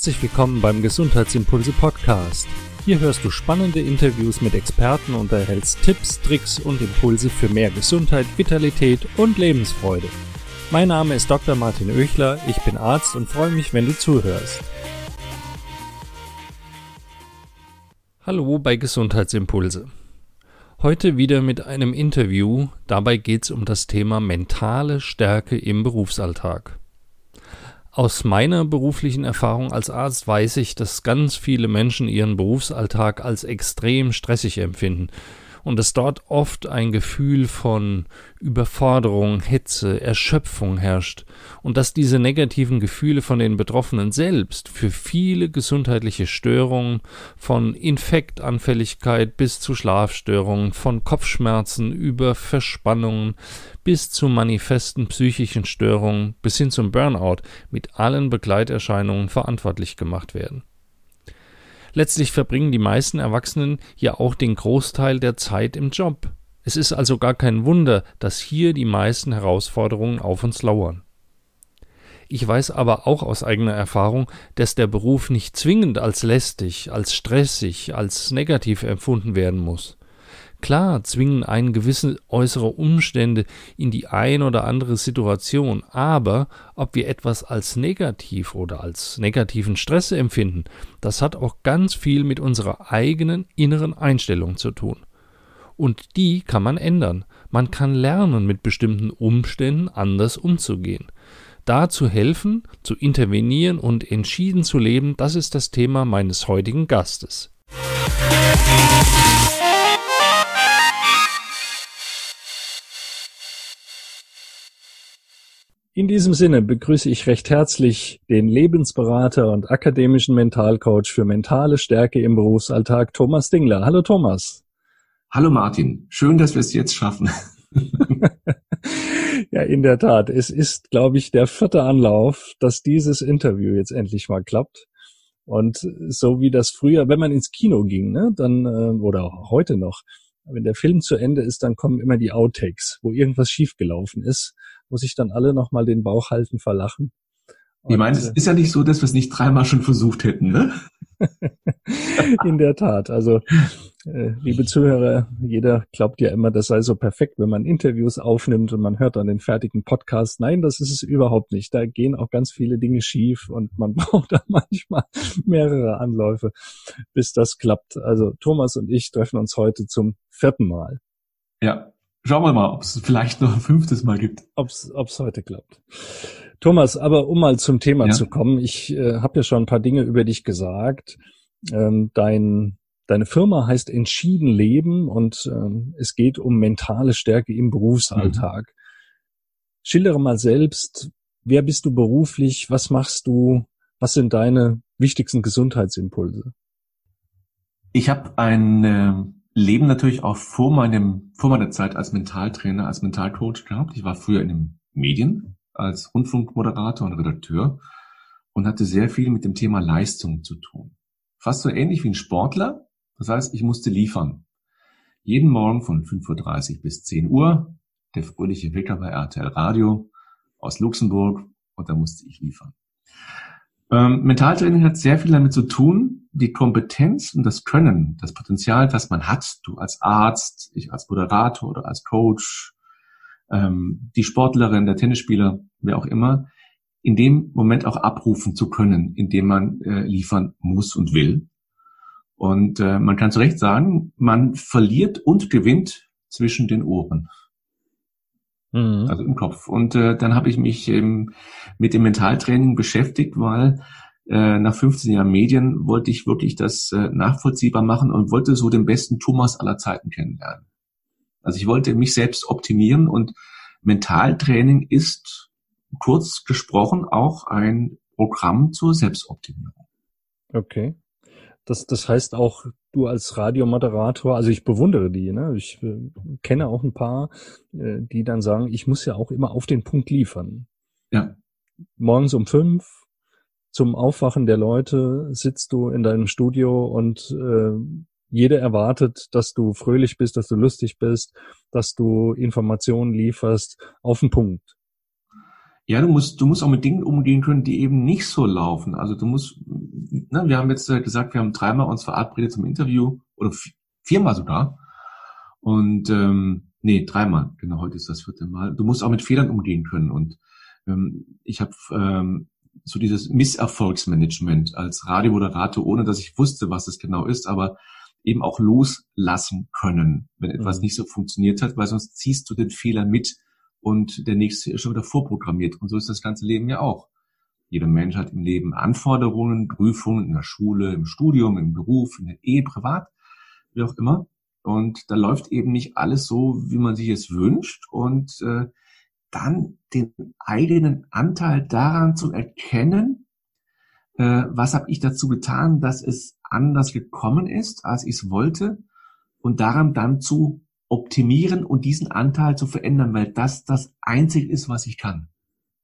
Herzlich willkommen beim Gesundheitsimpulse Podcast. Hier hörst du spannende Interviews mit Experten und erhältst Tipps, Tricks und Impulse für mehr Gesundheit, Vitalität und Lebensfreude. Mein Name ist Dr. Martin Oechler, ich bin Arzt und freue mich, wenn du zuhörst. Hallo bei Gesundheitsimpulse. Heute wieder mit einem Interview, dabei geht es um das Thema mentale Stärke im Berufsalltag. Aus meiner beruflichen Erfahrung als Arzt weiß ich, dass ganz viele Menschen ihren Berufsalltag als extrem stressig empfinden und dass dort oft ein Gefühl von Überforderung, Hetze, Erschöpfung herrscht und dass diese negativen Gefühle von den Betroffenen selbst für viele gesundheitliche Störungen von Infektanfälligkeit bis zu Schlafstörungen, von Kopfschmerzen über Verspannungen bis zu manifesten psychischen Störungen bis hin zum Burnout mit allen Begleiterscheinungen verantwortlich gemacht werden. Letztlich verbringen die meisten Erwachsenen ja auch den Großteil der Zeit im Job. Es ist also gar kein Wunder, dass hier die meisten Herausforderungen auf uns lauern. Ich weiß aber auch aus eigener Erfahrung, dass der Beruf nicht zwingend als lästig, als stressig, als negativ empfunden werden muss. Klar zwingen einen gewisse äußere Umstände in die ein oder andere Situation, aber ob wir etwas als negativ oder als negativen Stress empfinden, das hat auch ganz viel mit unserer eigenen inneren Einstellung zu tun. Und die kann man ändern. Man kann lernen, mit bestimmten Umständen anders umzugehen. Da zu helfen, zu intervenieren und entschieden zu leben, das ist das Thema meines heutigen Gastes. In diesem Sinne begrüße ich recht herzlich den Lebensberater und akademischen Mentalcoach für mentale Stärke im Berufsalltag, Thomas Dingler. Hallo Thomas. Hallo Martin. Schön, dass wir es jetzt schaffen. ja, in der Tat. Es ist, glaube ich, der vierte Anlauf, dass dieses Interview jetzt endlich mal klappt. Und so wie das früher, wenn man ins Kino ging, ne, dann, äh, oder heute noch, wenn der Film zu Ende ist, dann kommen immer die Outtakes, wo irgendwas schiefgelaufen ist muss ich dann alle nochmal den Bauch halten verlachen. Ich meine, es ist ja nicht so, dass wir es nicht dreimal schon versucht hätten, ne? In der Tat. Also, äh, liebe Zuhörer, jeder glaubt ja immer, das sei so perfekt, wenn man Interviews aufnimmt und man hört dann den fertigen Podcast. Nein, das ist es überhaupt nicht. Da gehen auch ganz viele Dinge schief und man braucht da manchmal mehrere Anläufe, bis das klappt. Also, Thomas und ich treffen uns heute zum vierten Mal. Ja, Schauen wir mal, ob es vielleicht noch ein fünftes Mal gibt. Ob es heute klappt. Thomas, aber um mal zum Thema ja. zu kommen, ich äh, habe ja schon ein paar Dinge über dich gesagt. Ähm, dein, deine Firma heißt Entschieden Leben und ähm, es geht um mentale Stärke im Berufsalltag. Mhm. Schildere mal selbst, wer bist du beruflich, was machst du, was sind deine wichtigsten Gesundheitsimpulse? Ich habe ein Leben natürlich auch vor meinem, vor meiner Zeit als Mentaltrainer, als Mentalcoach gehabt. Ich war früher in den Medien als Rundfunkmoderator und Redakteur und hatte sehr viel mit dem Thema Leistung zu tun. Fast so ähnlich wie ein Sportler. Das heißt, ich musste liefern. Jeden Morgen von 5.30 Uhr bis 10 Uhr der fröhliche Wecker bei RTL Radio aus Luxemburg und da musste ich liefern. Ähm, Mentaltraining hat sehr viel damit zu tun, die Kompetenz und das Können, das Potenzial, das man hat, du als Arzt, ich als Moderator oder als Coach, ähm, die Sportlerin, der Tennisspieler, wer auch immer, in dem Moment auch abrufen zu können, indem man äh, liefern muss und will. Und äh, man kann zu Recht sagen, man verliert und gewinnt zwischen den Ohren. Mhm. Also im Kopf. Und äh, dann habe ich mich ähm, mit dem Mentaltraining beschäftigt, weil äh, nach 15 Jahren Medien wollte ich wirklich das äh, nachvollziehbar machen und wollte so den besten Thomas aller Zeiten kennenlernen. Also ich wollte mich selbst optimieren und Mentaltraining ist kurz gesprochen auch ein Programm zur Selbstoptimierung. Okay. Das, das heißt auch, du als Radiomoderator, also ich bewundere die, ne? ich äh, kenne auch ein paar, äh, die dann sagen, ich muss ja auch immer auf den Punkt liefern. Ja. Morgens um fünf, zum Aufwachen der Leute sitzt du in deinem Studio und äh, jeder erwartet, dass du fröhlich bist, dass du lustig bist, dass du Informationen lieferst auf den Punkt. Ja, du musst, du musst auch mit Dingen umgehen können, die eben nicht so laufen. Also du musst ne, wir haben jetzt äh, gesagt, wir haben dreimal uns verabredet zum Interview oder viermal sogar. Und ähm, nee, dreimal, genau, heute ist das vierte Mal. Du musst auch mit Fehlern umgehen können. Und ähm, ich habe ähm, so dieses Misserfolgsmanagement als Radiomoderator, ohne dass ich wusste, was es genau ist, aber eben auch loslassen können, wenn etwas mhm. nicht so funktioniert hat, weil sonst ziehst du den Fehler mit und der nächste ist schon wieder vorprogrammiert. Und so ist das ganze Leben ja auch. Jeder Mensch hat im Leben Anforderungen, Prüfungen in der Schule, im Studium, im Beruf, in der Ehe, privat, wie auch immer. Und da läuft eben nicht alles so, wie man sich es wünscht. Und äh, dann den eigenen Anteil daran zu erkennen, äh, was habe ich dazu getan, dass es anders gekommen ist, als ich es wollte, und daran dann zu optimieren und diesen Anteil zu verändern, weil das das Einzige ist, was ich kann.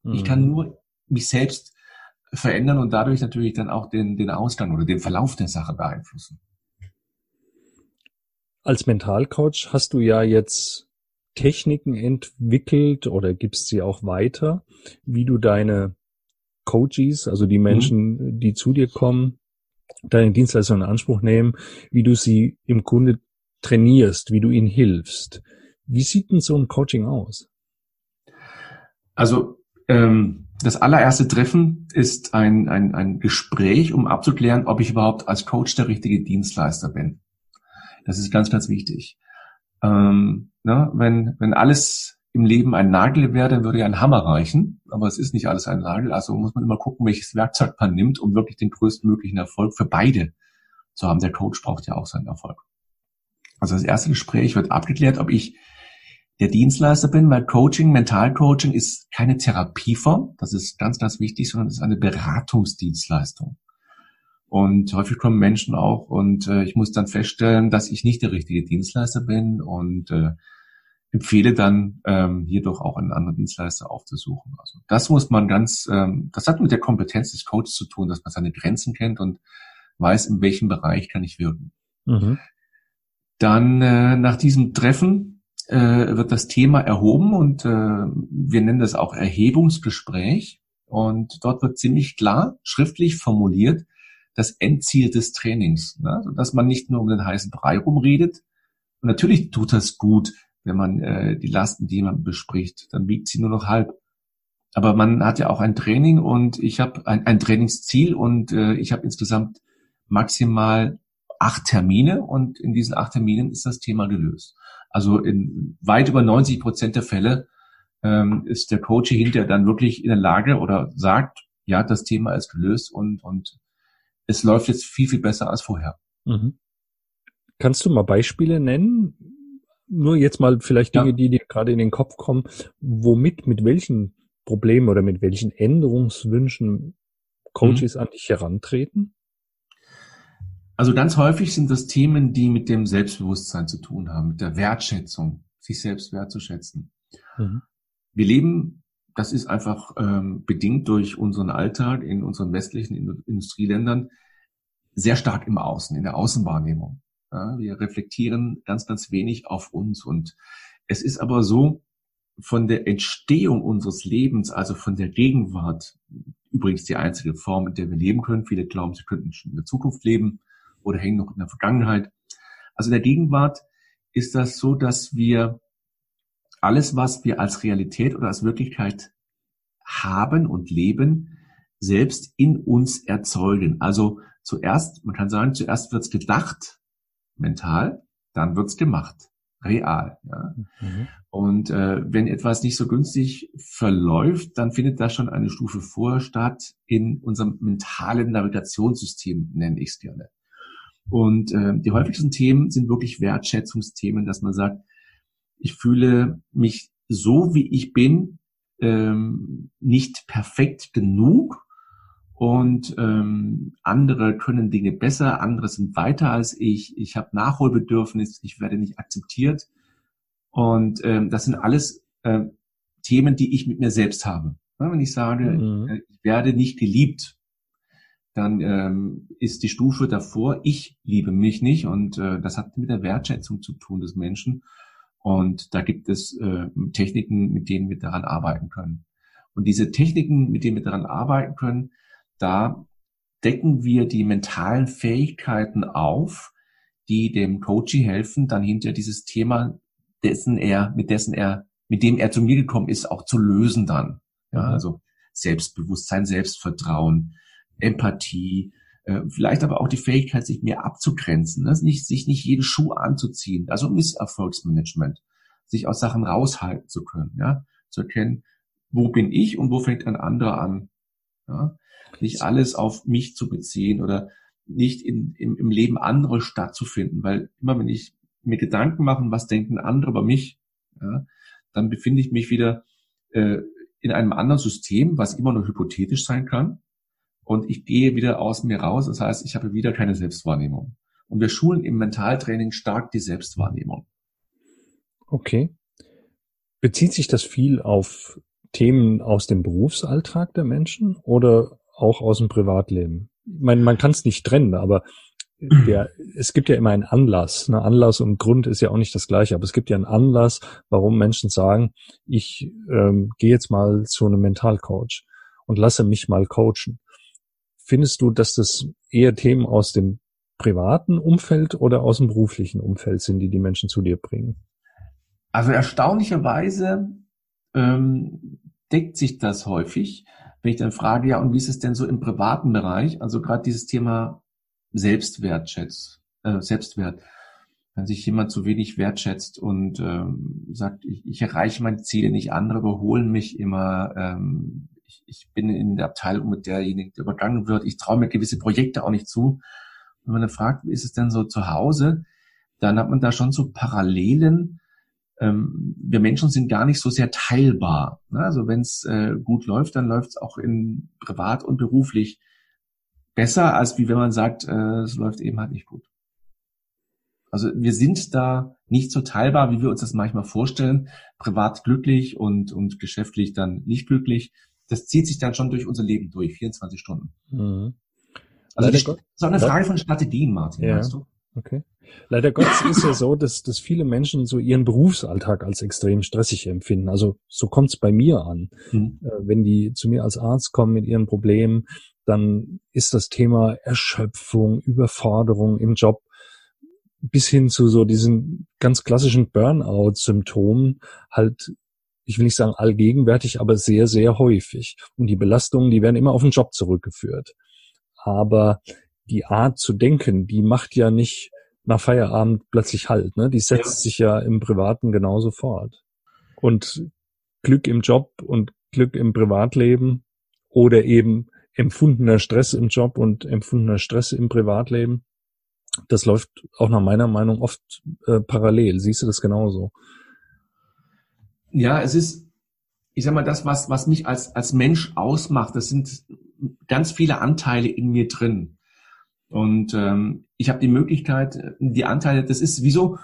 Mhm. Ich kann mhm. nur mich selbst verändern und dadurch natürlich dann auch den, den Ausgang oder den Verlauf der Sache beeinflussen. Als Mentalcoach hast du ja jetzt Techniken entwickelt oder gibst sie auch weiter, wie du deine Coaches, also die mhm. Menschen, mhm. die zu dir kommen, deine Dienstleistung in Anspruch nehmen, wie du sie im Grunde trainierst, wie du ihnen hilfst. Wie sieht denn so ein Coaching aus? Also ähm, das allererste Treffen ist ein, ein, ein Gespräch, um abzuklären, ob ich überhaupt als Coach der richtige Dienstleister bin. Das ist ganz, ganz wichtig. Ähm, ne, wenn, wenn alles im Leben ein Nagel wäre, dann würde ja ein Hammer reichen. Aber es ist nicht alles ein Nagel. Also muss man immer gucken, welches Werkzeug man nimmt, um wirklich den größtmöglichen Erfolg für beide zu haben. Der Coach braucht ja auch seinen Erfolg. Also das erste Gespräch wird abgeklärt, ob ich der Dienstleister bin, weil Coaching, Mentalcoaching ist keine Therapieform, das ist ganz, ganz wichtig, sondern es ist eine Beratungsdienstleistung. Und häufig kommen Menschen auch und äh, ich muss dann feststellen, dass ich nicht der richtige Dienstleister bin und äh, empfehle dann ähm, hier doch auch einen anderen Dienstleister aufzusuchen. Also das muss man ganz, ähm, das hat mit der Kompetenz des Coaches zu tun, dass man seine Grenzen kennt und weiß, in welchem Bereich kann ich wirken. Mhm. Dann äh, nach diesem Treffen äh, wird das Thema erhoben und äh, wir nennen das auch Erhebungsgespräch. Und dort wird ziemlich klar schriftlich formuliert das Endziel des Trainings, ne? dass man nicht nur um den heißen Brei rumredet. Und natürlich tut das gut, wenn man äh, die Lasten, die man bespricht, dann wiegt sie nur noch halb. Aber man hat ja auch ein Training und ich habe ein, ein Trainingsziel und äh, ich habe insgesamt maximal acht Termine und in diesen acht Terminen ist das Thema gelöst. Also in weit über 90 Prozent der Fälle ähm, ist der Coach hinterher dann wirklich in der Lage oder sagt, ja, das Thema ist gelöst und, und es läuft jetzt viel, viel besser als vorher. Mhm. Kannst du mal Beispiele nennen? Nur jetzt mal vielleicht Dinge, ja. die dir gerade in den Kopf kommen. Womit, mit welchen Problemen oder mit welchen Änderungswünschen Coaches mhm. an dich herantreten? Also ganz häufig sind das Themen, die mit dem Selbstbewusstsein zu tun haben, mit der Wertschätzung, sich selbst wertzuschätzen. Mhm. Wir leben, das ist einfach ähm, bedingt durch unseren Alltag in unseren westlichen Industrieländern, sehr stark im Außen, in der Außenwahrnehmung. Ja, wir reflektieren ganz, ganz wenig auf uns. Und es ist aber so, von der Entstehung unseres Lebens, also von der Gegenwart, übrigens die einzige Form, in der wir leben können. Viele glauben, sie könnten schon in der Zukunft leben oder hängen noch in der Vergangenheit. Also in der Gegenwart ist das so, dass wir alles, was wir als Realität oder als Wirklichkeit haben und leben, selbst in uns erzeugen. Also zuerst, man kann sagen, zuerst wird's gedacht, mental, dann wird's gemacht, real. Ja. Mhm. Und äh, wenn etwas nicht so günstig verläuft, dann findet da schon eine Stufe vor statt in unserem mentalen Navigationssystem, nenne ich es gerne. Und äh, die häufigsten Themen sind wirklich Wertschätzungsthemen, dass man sagt, ich fühle mich so, wie ich bin, ähm, nicht perfekt genug und ähm, andere können Dinge besser, andere sind weiter als ich, ich habe Nachholbedürfnis, ich werde nicht akzeptiert. Und ähm, das sind alles äh, Themen, die ich mit mir selbst habe. Wenn ich sage, mhm. Ich werde nicht geliebt, dann ähm, ist die Stufe davor, ich liebe mich nicht und äh, das hat mit der Wertschätzung zu tun des Menschen. Und da gibt es äh, Techniken, mit denen wir daran arbeiten können. Und diese Techniken, mit denen wir daran arbeiten können, da decken wir die mentalen Fähigkeiten auf, die dem Coachie helfen, dann hinter dieses Thema, dessen er, mit dessen er, mit dem er zu mir gekommen ist, auch zu lösen dann. Ja, mhm. also Selbstbewusstsein, Selbstvertrauen, Empathie, vielleicht aber auch die Fähigkeit, sich mehr abzugrenzen, ne? nicht, sich nicht jeden Schuh anzuziehen, also Misserfolgsmanagement, sich aus Sachen raushalten zu können, ja, zu erkennen, wo bin ich und wo fängt ein anderer an, ja, nicht alles auf mich zu beziehen oder nicht in, im, im Leben anderer stattzufinden, weil immer wenn ich mir Gedanken mache, was denken andere über mich, ja, dann befinde ich mich wieder äh, in einem anderen System, was immer nur hypothetisch sein kann. Und ich gehe wieder aus mir raus. Das heißt, ich habe wieder keine Selbstwahrnehmung. Und wir schulen im Mentaltraining stark die Selbstwahrnehmung. Okay. Bezieht sich das viel auf Themen aus dem Berufsalltag der Menschen oder auch aus dem Privatleben? Ich meine, man kann es nicht trennen, aber der, es gibt ja immer einen Anlass. Ne? Anlass und Grund ist ja auch nicht das gleiche, aber es gibt ja einen Anlass, warum Menschen sagen, ich ähm, gehe jetzt mal zu einem Mentalcoach und lasse mich mal coachen. Findest du, dass das eher Themen aus dem privaten Umfeld oder aus dem beruflichen Umfeld sind, die die Menschen zu dir bringen? Also erstaunlicherweise ähm, deckt sich das häufig, wenn ich dann frage, ja, und wie ist es denn so im privaten Bereich? Also gerade dieses Thema Selbstwertschätz, äh, Selbstwert. Wenn sich jemand zu wenig wertschätzt und ähm, sagt, ich, ich erreiche meine Ziele nicht, andere überholen mich immer, ähm, ich, ich bin in der Abteilung mit derjenigen, der übergangen wird, ich traue mir gewisse Projekte auch nicht zu. Wenn man dann fragt, wie ist es denn so zu Hause, dann hat man da schon so Parallelen. Ähm, wir Menschen sind gar nicht so sehr teilbar. Ne? Also wenn es äh, gut läuft, dann läuft es auch in privat und beruflich besser, als wie wenn man sagt, äh, es läuft eben halt nicht gut. Also wir sind da nicht so teilbar, wie wir uns das manchmal vorstellen. Privat glücklich und, und geschäftlich dann nicht glücklich. Das zieht sich dann schon durch unser Leben durch, 24 Stunden. Mhm. Also das ist auch eine Frage von Strategien, Martin, ja. weißt du? Okay. Leider Gottes ist ja so, dass, dass viele Menschen so ihren Berufsalltag als extrem stressig empfinden. Also so kommt es bei mir an. Mhm. Äh, wenn die zu mir als Arzt kommen mit ihren Problemen, dann ist das Thema Erschöpfung, Überforderung im Job bis hin zu so diesen ganz klassischen Burnout-Symptomen halt, ich will nicht sagen allgegenwärtig, aber sehr, sehr häufig. Und die Belastungen, die werden immer auf den Job zurückgeführt. Aber die Art zu denken, die macht ja nicht nach Feierabend plötzlich Halt, ne? Die setzt ja. sich ja im Privaten genauso fort. Und Glück im Job und Glück im Privatleben oder eben empfundener Stress im Job und empfundener Stress im Privatleben, das läuft auch nach meiner Meinung oft äh, parallel. Siehst du das genauso? Ja, es ist, ich sag mal, das, was, was mich als, als Mensch ausmacht, das sind ganz viele Anteile in mir drin. Und ähm, ich habe die Möglichkeit, die Anteile, das ist wieso,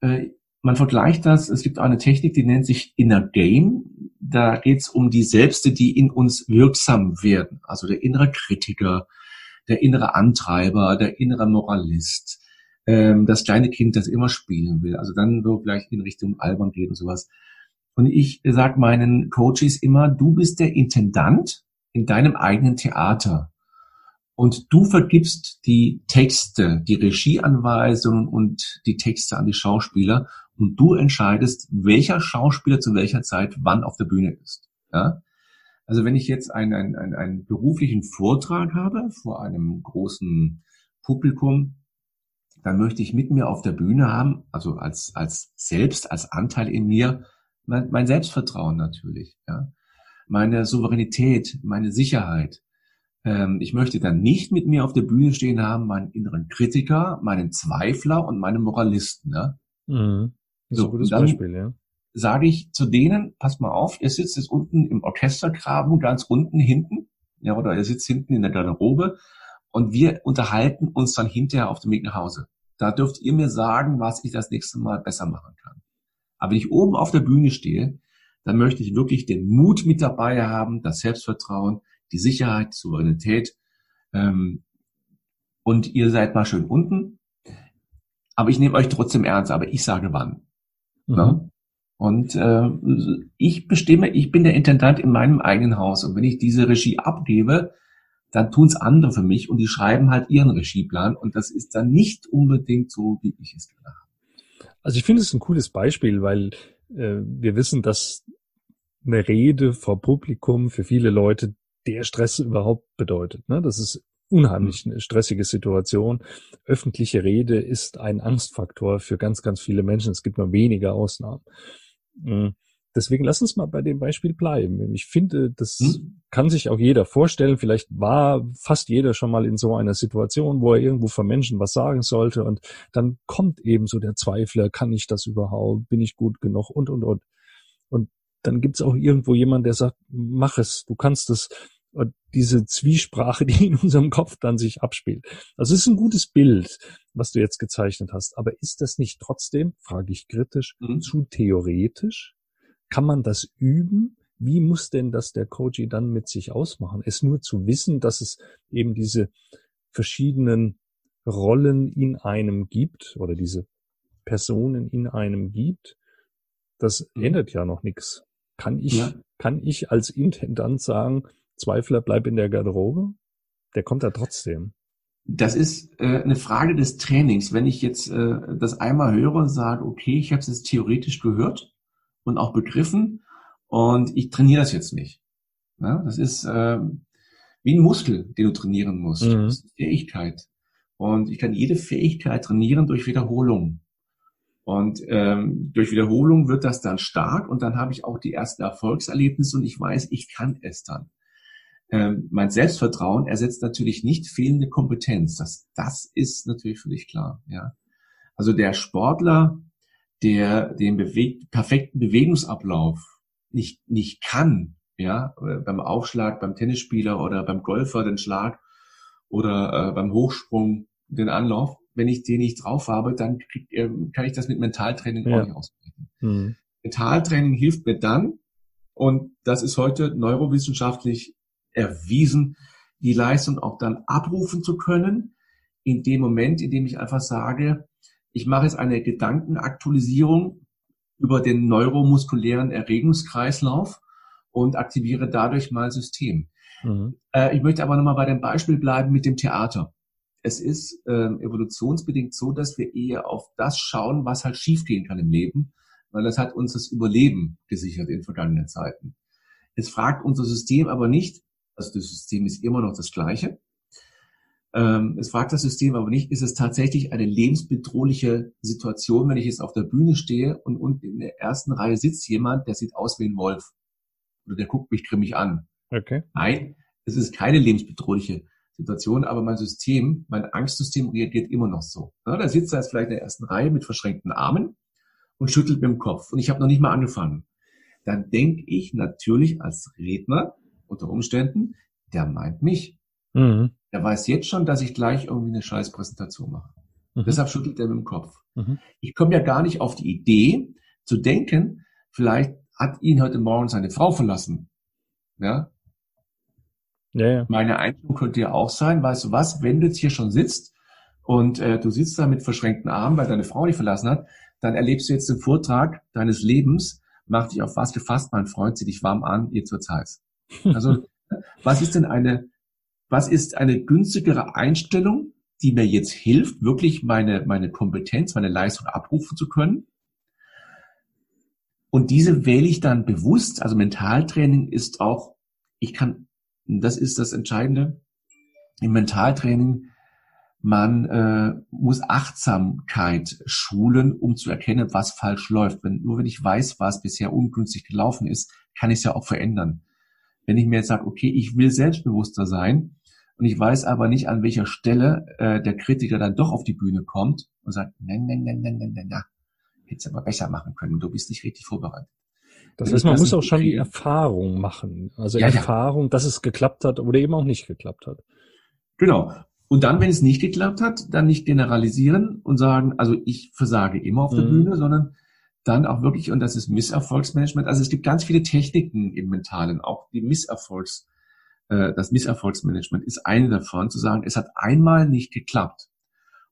äh, man vergleicht das, es gibt eine Technik, die nennt sich Inner Game. Da geht es um die Selbste, die in uns wirksam werden. Also der innere Kritiker, der innere Antreiber, der innere Moralist, ähm, das kleine Kind, das immer spielen will. Also dann wird vielleicht in Richtung Albern geht und sowas. Und ich sage meinen Coaches immer, du bist der Intendant in deinem eigenen Theater. Und du vergibst die Texte, die Regieanweisungen und die Texte an die Schauspieler und du entscheidest, welcher Schauspieler zu welcher Zeit wann auf der Bühne ist. Ja? Also wenn ich jetzt einen, einen, einen, beruflichen Vortrag habe vor einem großen Publikum, dann möchte ich mit mir auf der Bühne haben, also als, als selbst, als Anteil in mir, mein, mein Selbstvertrauen natürlich, ja? meine Souveränität, meine Sicherheit. Ähm, ich möchte dann nicht mit mir auf der Bühne stehen haben, meinen inneren Kritiker, meinen Zweifler und meinen Moralisten. Ja? Mhm. Das ist so, ein gutes Beispiel, ja. Sage ich zu denen, pass mal auf, ihr sitzt jetzt unten im Orchestergraben, ganz unten hinten, ja, oder ihr sitzt hinten in der Garderobe und wir unterhalten uns dann hinterher auf dem Weg nach Hause. Da dürft ihr mir sagen, was ich das nächste Mal besser machen kann. Aber wenn ich oben auf der Bühne stehe, dann möchte ich wirklich den Mut mit dabei haben, das Selbstvertrauen, die Sicherheit, die Souveränität. Ähm, und ihr seid mal schön unten. Aber ich nehme euch trotzdem ernst, aber ich sage wann. Mhm. Ne? Und äh, ich bestimme, ich bin der Intendant in meinem eigenen Haus. Und wenn ich diese Regie abgebe, dann tun's andere für mich und die schreiben halt ihren Regieplan und das ist dann nicht unbedingt so, wie ich es gedacht habe. Also ich finde es ein cooles Beispiel, weil äh, wir wissen, dass eine Rede vor Publikum für viele Leute der Stress überhaupt bedeutet. Ne? Das ist unheimlich eine stressige Situation. Öffentliche Rede ist ein Angstfaktor für ganz, ganz viele Menschen. Es gibt nur wenige Ausnahmen. Mhm. Deswegen lass uns mal bei dem Beispiel bleiben. Ich finde, das hm? kann sich auch jeder vorstellen. Vielleicht war fast jeder schon mal in so einer Situation, wo er irgendwo vor Menschen was sagen sollte und dann kommt eben so der Zweifler, kann ich das überhaupt? Bin ich gut genug? Und, und, und. Und dann gibt's auch irgendwo jemand, der sagt, mach es, du kannst es. Und diese Zwiesprache, die in unserem Kopf dann sich abspielt. Also es ist ein gutes Bild, was du jetzt gezeichnet hast. Aber ist das nicht trotzdem, frage ich kritisch, mhm. zu theoretisch? Kann man das üben? Wie muss denn das der Coach dann mit sich ausmachen? Es nur zu wissen, dass es eben diese verschiedenen Rollen in einem gibt oder diese Personen in einem gibt, das mhm. ändert ja noch nichts. Kann ich, ja. kann ich als Intendant sagen, Zweifler bleib in der Garderobe? Der kommt da trotzdem. Das ist äh, eine Frage des Trainings. Wenn ich jetzt äh, das einmal höre und sage, okay, ich habe es jetzt theoretisch gehört, und auch begriffen und ich trainiere das jetzt nicht. Ja, das ist äh, wie ein Muskel, den du trainieren musst. Mhm. Das ist eine Fähigkeit. Und ich kann jede Fähigkeit trainieren durch Wiederholung. Und ähm, durch Wiederholung wird das dann stark und dann habe ich auch die ersten Erfolgserlebnisse und ich weiß, ich kann es dann. Ähm, mein Selbstvertrauen ersetzt natürlich nicht fehlende Kompetenz. Das, das ist natürlich völlig klar. Ja. Also der Sportler der den bewegt, perfekten Bewegungsablauf nicht, nicht kann, ja, beim Aufschlag, beim Tennisspieler oder beim Golfer den Schlag oder äh, beim Hochsprung den Anlauf, wenn ich den nicht drauf habe, dann krieg, äh, kann ich das mit Mentaltraining ja. auch nicht ausbilden. Mhm. Mentaltraining hilft mir dann, und das ist heute neurowissenschaftlich erwiesen, die Leistung auch dann abrufen zu können, in dem Moment, in dem ich einfach sage, ich mache jetzt eine Gedankenaktualisierung über den neuromuskulären Erregungskreislauf und aktiviere dadurch mein System. Mhm. Äh, ich möchte aber nochmal bei dem Beispiel bleiben mit dem Theater. Es ist äh, evolutionsbedingt so, dass wir eher auf das schauen, was halt schiefgehen kann im Leben, weil das hat uns das Überleben gesichert in vergangenen Zeiten. Es fragt unser System aber nicht, also das System ist immer noch das gleiche, es fragt das System aber nicht, ist es tatsächlich eine lebensbedrohliche Situation, wenn ich jetzt auf der Bühne stehe und unten in der ersten Reihe sitzt jemand, der sieht aus wie ein Wolf. Oder der guckt mich grimmig an. Okay. Nein, es ist keine lebensbedrohliche Situation, aber mein System, mein Angstsystem reagiert immer noch so. Da sitzt er jetzt vielleicht in der ersten Reihe mit verschränkten Armen und schüttelt mit dem Kopf. Und ich habe noch nicht mal angefangen. Dann denke ich natürlich als Redner unter Umständen, der meint mich. Mhm. Der weiß jetzt schon, dass ich gleich irgendwie eine scheiß Präsentation mache. Mhm. Deshalb schüttelt er mit dem Kopf. Mhm. Ich komme ja gar nicht auf die Idee zu denken, vielleicht hat ihn heute Morgen seine Frau verlassen. Ja? Ja, ja. Meine Einstellung könnte ja auch sein, weißt du was, wenn du jetzt hier schon sitzt und äh, du sitzt da mit verschränkten Armen, weil deine Frau dich verlassen hat, dann erlebst du jetzt den Vortrag deines Lebens, mach dich auf was gefasst, mein Freund, zieh dich warm an, jetzt wird's heiß. Also, was ist denn eine was ist eine günstigere Einstellung, die mir jetzt hilft, wirklich meine, meine Kompetenz, meine Leistung abrufen zu können. Und diese wähle ich dann bewusst. Also Mentaltraining ist auch, ich kann, das ist das Entscheidende, im Mentaltraining, man äh, muss Achtsamkeit schulen, um zu erkennen, was falsch läuft. Wenn, nur wenn ich weiß, was bisher ungünstig gelaufen ist, kann ich es ja auch verändern. Wenn ich mir jetzt sage, okay, ich will selbstbewusster sein, und ich weiß aber nicht, an welcher Stelle äh, der Kritiker dann doch auf die Bühne kommt und sagt, nein, nein, nein, nein, nein, nein, nein, hättest aber besser machen können. Du bist nicht richtig vorbereitet. Das heißt, man muss auch schon die Erfahrung machen. Also ja, Erfahrung, ja. dass es geklappt hat oder eben auch nicht geklappt hat. Genau. Und dann, wenn es nicht geklappt hat, dann nicht generalisieren und sagen, also ich versage immer auf der mhm. Bühne, sondern dann auch wirklich, und das ist Misserfolgsmanagement. Also es gibt ganz viele Techniken im Mentalen, auch die Misserfolgs äh, das Misserfolgsmanagement ist eine davon, zu sagen, es hat einmal nicht geklappt.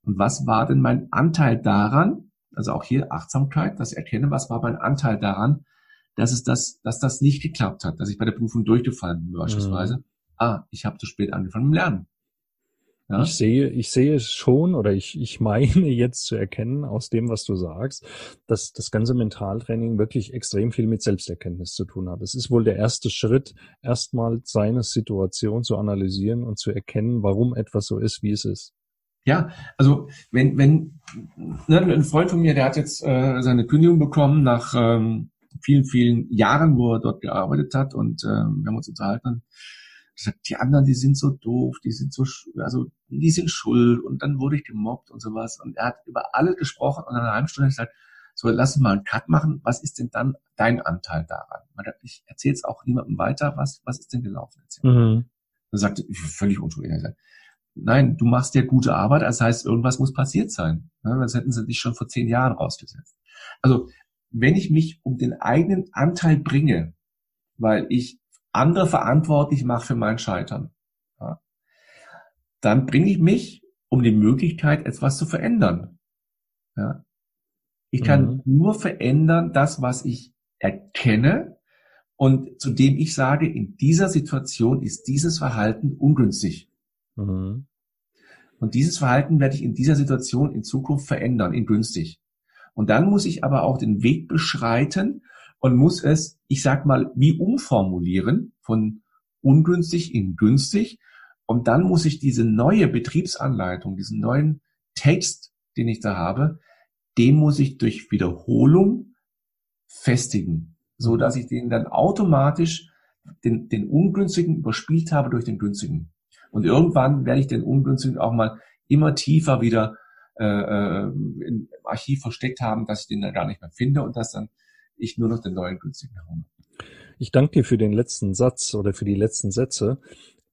Und was war denn mein Anteil daran? Also auch hier Achtsamkeit, das Erkennen, was war mein Anteil daran, dass es das, dass das nicht geklappt hat, dass ich bei der Prüfung durchgefallen bin beispielsweise. Mhm. ah, ich habe zu spät angefangen zu lernen. Ja? Ich sehe, ich sehe es schon oder ich, ich meine jetzt zu erkennen aus dem, was du sagst, dass das ganze Mentaltraining wirklich extrem viel mit Selbsterkenntnis zu tun hat. Es ist wohl der erste Schritt, erstmal seine Situation zu analysieren und zu erkennen, warum etwas so ist, wie es ist. Ja, also wenn, wenn ne, ein Freund von mir, der hat jetzt äh, seine Kündigung bekommen nach ähm, vielen, vielen Jahren, wo er dort gearbeitet hat und ähm, wir haben uns unterhalten gesagt, die anderen, die sind so doof, die sind so, also die sind schuld und dann wurde ich gemobbt und sowas. Und er hat über alle gesprochen und nach einer halben Stunde gesagt, so lass uns mal einen Cut machen. Was ist denn dann dein Anteil daran? Ich erzähle es auch niemandem weiter. Was, was ist denn gelaufen? Mhm. Dann sagte ich völlig unschuldig. Nein, du machst ja gute Arbeit, das heißt, irgendwas muss passiert sein. Das hätten sie dich schon vor zehn Jahren rausgesetzt. Also, wenn ich mich um den eigenen Anteil bringe, weil ich andere verantwortlich mache für mein Scheitern, ja, dann bringe ich mich um die Möglichkeit, etwas zu verändern. Ja. Ich kann mhm. nur verändern das, was ich erkenne und zu dem ich sage, in dieser Situation ist dieses Verhalten ungünstig. Mhm. Und dieses Verhalten werde ich in dieser Situation in Zukunft verändern, in günstig. Und dann muss ich aber auch den Weg beschreiten, und muss es, ich sag mal, wie umformulieren von ungünstig in günstig. Und dann muss ich diese neue Betriebsanleitung, diesen neuen Text, den ich da habe, den muss ich durch Wiederholung festigen, so dass ich den dann automatisch den, den ungünstigen überspielt habe durch den günstigen. Und irgendwann werde ich den ungünstigen auch mal immer tiefer wieder äh, äh im Archiv versteckt haben, dass ich den dann gar nicht mehr finde und dass dann ich nur noch den neuen günstigen habe. Ich danke dir für den letzten Satz oder für die letzten Sätze,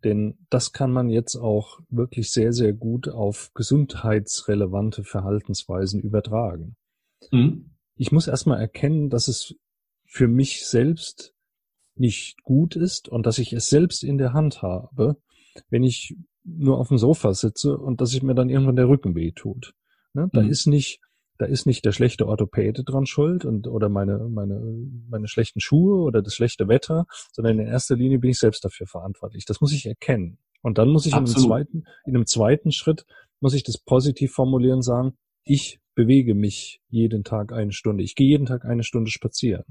denn das kann man jetzt auch wirklich sehr, sehr gut auf gesundheitsrelevante Verhaltensweisen übertragen. Mhm. Ich muss erstmal erkennen, dass es für mich selbst nicht gut ist und dass ich es selbst in der Hand habe, wenn ich nur auf dem Sofa sitze und dass ich mir dann irgendwann der Rücken weh tut. Ne? Da mhm. ist nicht da ist nicht der schlechte Orthopäde dran schuld und oder meine meine meine schlechten Schuhe oder das schlechte Wetter, sondern in erster Linie bin ich selbst dafür verantwortlich. Das muss ich erkennen. Und dann muss ich in einem zweiten in einem zweiten Schritt muss ich das positiv formulieren sagen, ich bewege mich jeden Tag eine Stunde. Ich gehe jeden Tag eine Stunde spazieren.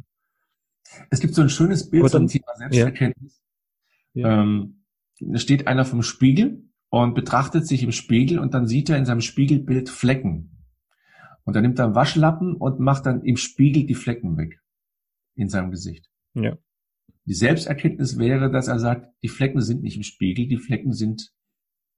Es gibt so ein schönes Bild zum Thema Selbsterkenntnis. Ja. Ja. Ähm, da steht einer vom Spiegel und betrachtet sich im Spiegel und dann sieht er in seinem Spiegelbild Flecken. Und dann nimmt er einen Waschlappen und macht dann im Spiegel die Flecken weg in seinem Gesicht. Ja. Die Selbsterkenntnis wäre, dass er sagt, die Flecken sind nicht im Spiegel, die Flecken sind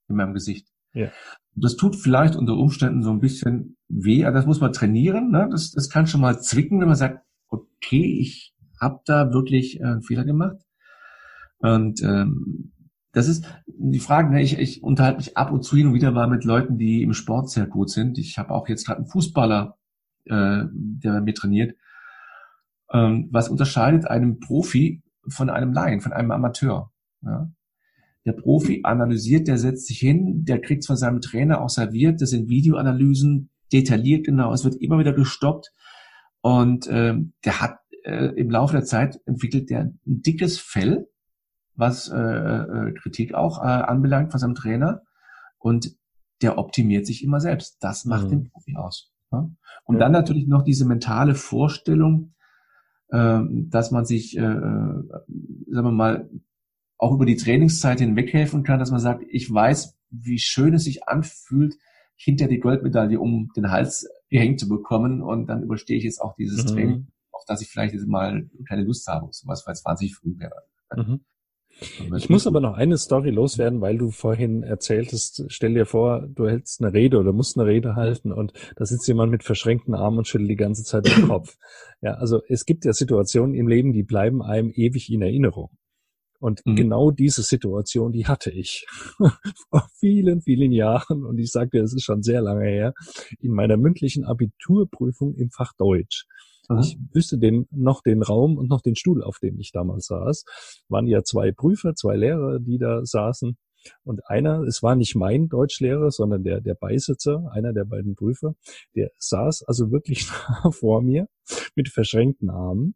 in meinem Gesicht. Ja. Das tut vielleicht unter Umständen so ein bisschen weh, aber das muss man trainieren. Ne? Das, das kann schon mal zwicken, wenn man sagt, okay, ich habe da wirklich äh, einen Fehler gemacht. Und ähm, das ist die Frage, ne? ich, ich unterhalte mich ab und zu hin und wieder mal mit Leuten, die im Sport sehr gut sind. Ich habe auch jetzt gerade einen Fußballer, äh, der mir trainiert. Ähm, was unterscheidet einen Profi von einem Laien, von einem Amateur? Ja? Der Profi analysiert, der setzt sich hin, der kriegt von seinem Trainer auch serviert, das sind Videoanalysen, detailliert genau, es wird immer wieder gestoppt und ähm, der hat äh, im Laufe der Zeit entwickelt der ein dickes Fell, was äh, äh, Kritik auch äh, anbelangt von seinem Trainer. Und der optimiert sich immer selbst. Das macht mhm. den Profi aus. Ja? Und ja. dann natürlich noch diese mentale Vorstellung, äh, dass man sich, äh, äh, sagen wir mal, auch über die Trainingszeit hinweg helfen kann, dass man sagt, ich weiß, wie schön es sich anfühlt, hinter die Goldmedaille um den Hals gehängt zu bekommen und dann überstehe ich jetzt auch dieses mhm. Training, auf das ich vielleicht jetzt mal keine Lust habe, sowas, weil es wahnsinnig früh wäre. Mhm. Ich muss aber noch eine Story loswerden, weil du vorhin erzähltest, stell dir vor, du hältst eine Rede oder musst eine Rede halten und da sitzt jemand mit verschränkten Armen und schüttelt die ganze Zeit den Kopf. Ja, also es gibt ja Situationen im Leben, die bleiben einem ewig in Erinnerung. Und mhm. genau diese Situation, die hatte ich vor vielen, vielen Jahren. Und ich sagte, es ist schon sehr lange her, in meiner mündlichen Abiturprüfung im Fach Deutsch. Mhm. Ich wüsste den, noch den Raum und noch den Stuhl, auf dem ich damals saß. Waren ja zwei Prüfer, zwei Lehrer, die da saßen. Und einer, es war nicht mein Deutschlehrer, sondern der, der Beisitzer, einer der beiden Prüfer, der saß also wirklich vor mir mit verschränkten Armen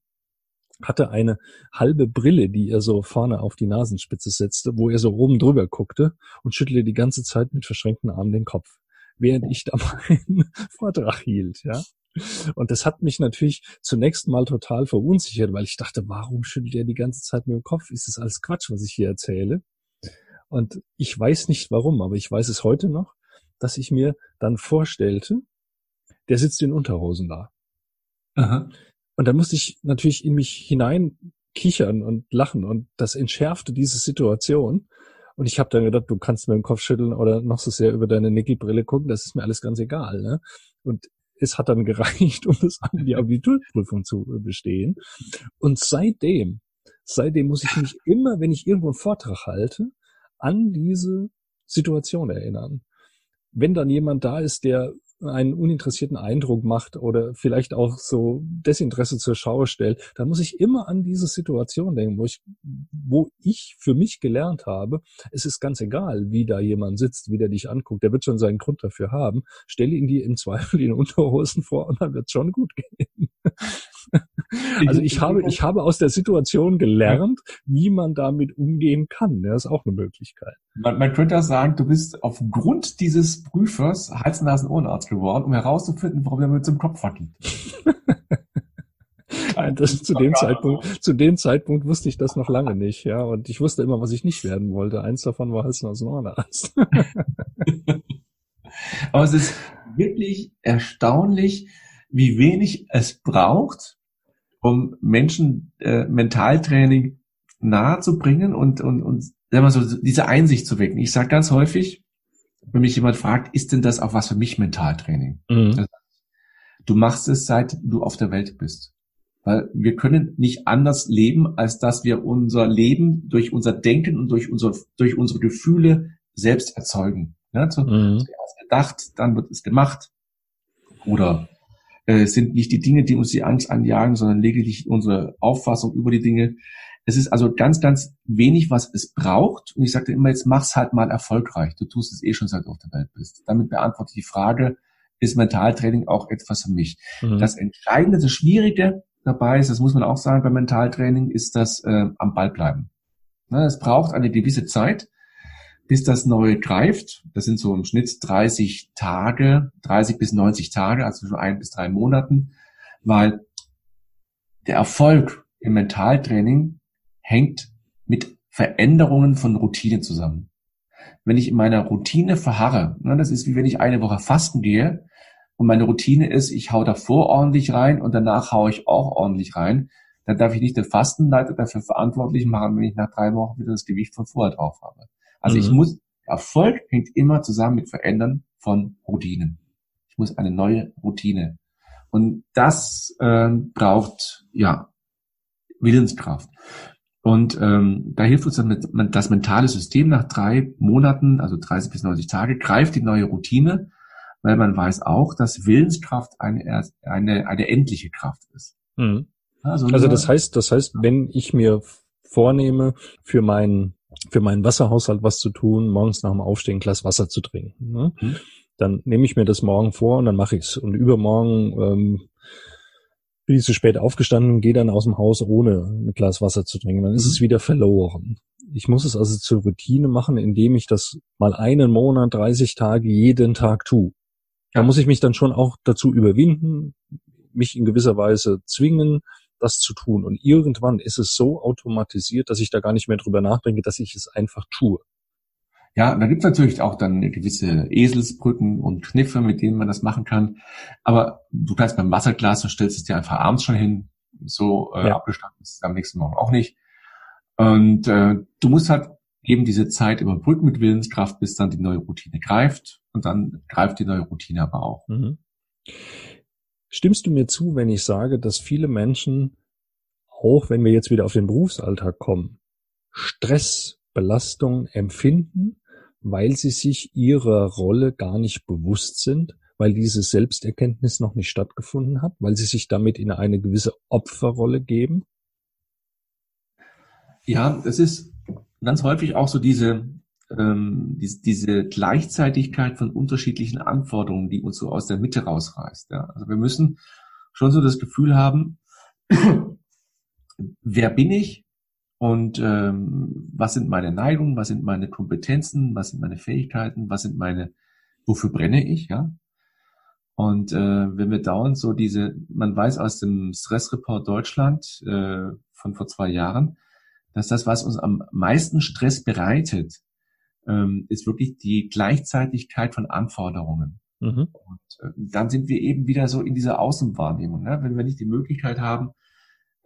hatte eine halbe Brille, die er so vorne auf die Nasenspitze setzte, wo er so oben drüber guckte und schüttelte die ganze Zeit mit verschränkten Armen den Kopf, während ich da meinen Vortrag hielt, ja. Und das hat mich natürlich zunächst mal total verunsichert, weil ich dachte, warum schüttelt er die ganze Zeit mit dem Kopf? Ist das alles Quatsch, was ich hier erzähle? Und ich weiß nicht warum, aber ich weiß es heute noch, dass ich mir dann vorstellte, der sitzt in Unterhosen da. Aha. Und da musste ich natürlich in mich hinein kichern und lachen und das entschärfte diese Situation. Und ich habe dann gedacht, du kannst mir den Kopf schütteln oder noch so sehr über deine Nickelbrille gucken, das ist mir alles ganz egal. Ne? Und es hat dann gereicht, um das die Abiturprüfung zu bestehen. Und seitdem, seitdem muss ich mich immer, wenn ich irgendwo einen Vortrag halte, an diese Situation erinnern. Wenn dann jemand da ist, der einen uninteressierten Eindruck macht oder vielleicht auch so Desinteresse zur Schau stellt, dann muss ich immer an diese Situation denken, wo ich, wo ich für mich gelernt habe, es ist ganz egal, wie da jemand sitzt, wie der dich anguckt, der wird schon seinen Grund dafür haben. Stelle ihn dir im Zweifel in Unterhosen vor und dann wird schon gut gehen. also ich habe, ich habe aus der Situation gelernt, wie man damit umgehen kann. Das ist auch eine Möglichkeit. Man, man könnte auch sagen, du bist aufgrund dieses Prüfers Hals-Nasen-Ohrenarzt geworden, um herauszufinden, warum er mit dem Kopf wackelt. das, zu dem Zeitpunkt, zu dem Zeitpunkt wusste ich das noch lange nicht, ja. Und ich wusste immer, was ich nicht werden wollte. Eins davon war Hals-Nasen-Ohrenarzt. Aber es ist wirklich erstaunlich, wie wenig es braucht, um Menschen äh, Mentaltraining nahe zu bringen und, und, und sagen wir so, diese Einsicht zu wecken. Ich sage ganz häufig, wenn mich jemand fragt, ist denn das auch was für mich Mentaltraining? Mhm. Du machst es, seit du auf der Welt bist. Weil wir können nicht anders leben, als dass wir unser Leben durch unser Denken und durch, unser, durch unsere Gefühle selbst erzeugen. Ja, so, mhm. Zuerst gedacht, dann wird es gemacht. Oder äh, sind nicht die Dinge, die uns die Angst anjagen, sondern lediglich unsere Auffassung über die Dinge. Es ist also ganz, ganz wenig, was es braucht. Und ich sagte immer, jetzt mach's halt mal erfolgreich. Du tust es eh schon, seit du auf der Welt bist. Damit beantworte ich die Frage, ist Mentaltraining auch etwas für mich? Mhm. Das Entscheidende, das Schwierige dabei ist, das muss man auch sagen beim Mentaltraining, ist das äh, am Ball bleiben. Na, es braucht eine gewisse Zeit bis das neue greift. Das sind so im Schnitt 30 Tage, 30 bis 90 Tage, also so ein bis drei Monaten, weil der Erfolg im Mentaltraining hängt mit Veränderungen von Routine zusammen. Wenn ich in meiner Routine verharre, ne, das ist wie wenn ich eine Woche fasten gehe und meine Routine ist, ich hau davor ordentlich rein und danach hau ich auch ordentlich rein, dann darf ich nicht den Fastenleiter dafür verantwortlich machen, wenn ich nach drei Wochen wieder das Gewicht von vorher drauf habe. Also mhm. ich muss, Erfolg hängt immer zusammen mit Verändern von Routinen. Ich muss eine neue Routine. Und das äh, braucht ja Willenskraft. Und ähm, da hilft uns dann das mentale System nach drei Monaten, also 30 bis 90 Tage, greift die neue Routine, weil man weiß auch, dass Willenskraft eine, eine, eine endliche Kraft ist. Mhm. Also, also das heißt, das heißt, wenn ich mir vornehme, für meinen für meinen Wasserhaushalt was zu tun, morgens nach dem Aufstehen ein Glas Wasser zu trinken. Ne? Mhm. Dann nehme ich mir das morgen vor und dann mache ich's. Und übermorgen ähm, bin ich zu spät aufgestanden, gehe dann aus dem Haus ohne ein Glas Wasser zu trinken. Dann ist mhm. es wieder verloren. Ich muss es also zur Routine machen, indem ich das mal einen Monat, 30 Tage jeden Tag tue. Da muss ich mich dann schon auch dazu überwinden, mich in gewisser Weise zwingen, das zu tun. Und irgendwann ist es so automatisiert, dass ich da gar nicht mehr drüber nachdenke, dass ich es einfach tue. Ja, da gibt es natürlich auch dann gewisse Eselsbrücken und Kniffe, mit denen man das machen kann. Aber du kannst beim Wasserglas, du stellst es dir einfach abends schon hin, so äh, ja. abgestanden ist es am nächsten Morgen auch nicht. Und äh, du musst halt eben diese Zeit überbrücken mit Willenskraft, bis dann die neue Routine greift. Und dann greift die neue Routine aber auch. Mhm. Stimmst du mir zu, wenn ich sage, dass viele Menschen, auch wenn wir jetzt wieder auf den Berufsalltag kommen, Stress, Belastung empfinden, weil sie sich ihrer Rolle gar nicht bewusst sind, weil diese Selbsterkenntnis noch nicht stattgefunden hat, weil sie sich damit in eine gewisse Opferrolle geben? Ja, es ist ganz häufig auch so diese ähm, die, diese Gleichzeitigkeit von unterschiedlichen Anforderungen, die uns so aus der Mitte rausreißt. Ja? Also wir müssen schon so das Gefühl haben, wer bin ich und ähm, was sind meine Neigungen, was sind meine Kompetenzen, was sind meine Fähigkeiten, was sind meine, wofür brenne ich, ja? Und äh, wenn wir dauernd so diese, man weiß aus dem Stressreport Deutschland äh, von vor zwei Jahren, dass das, was uns am meisten Stress bereitet, ähm, ist wirklich die Gleichzeitigkeit von Anforderungen. Mhm. Und äh, dann sind wir eben wieder so in dieser Außenwahrnehmung. Ne? Wenn wir nicht die Möglichkeit haben,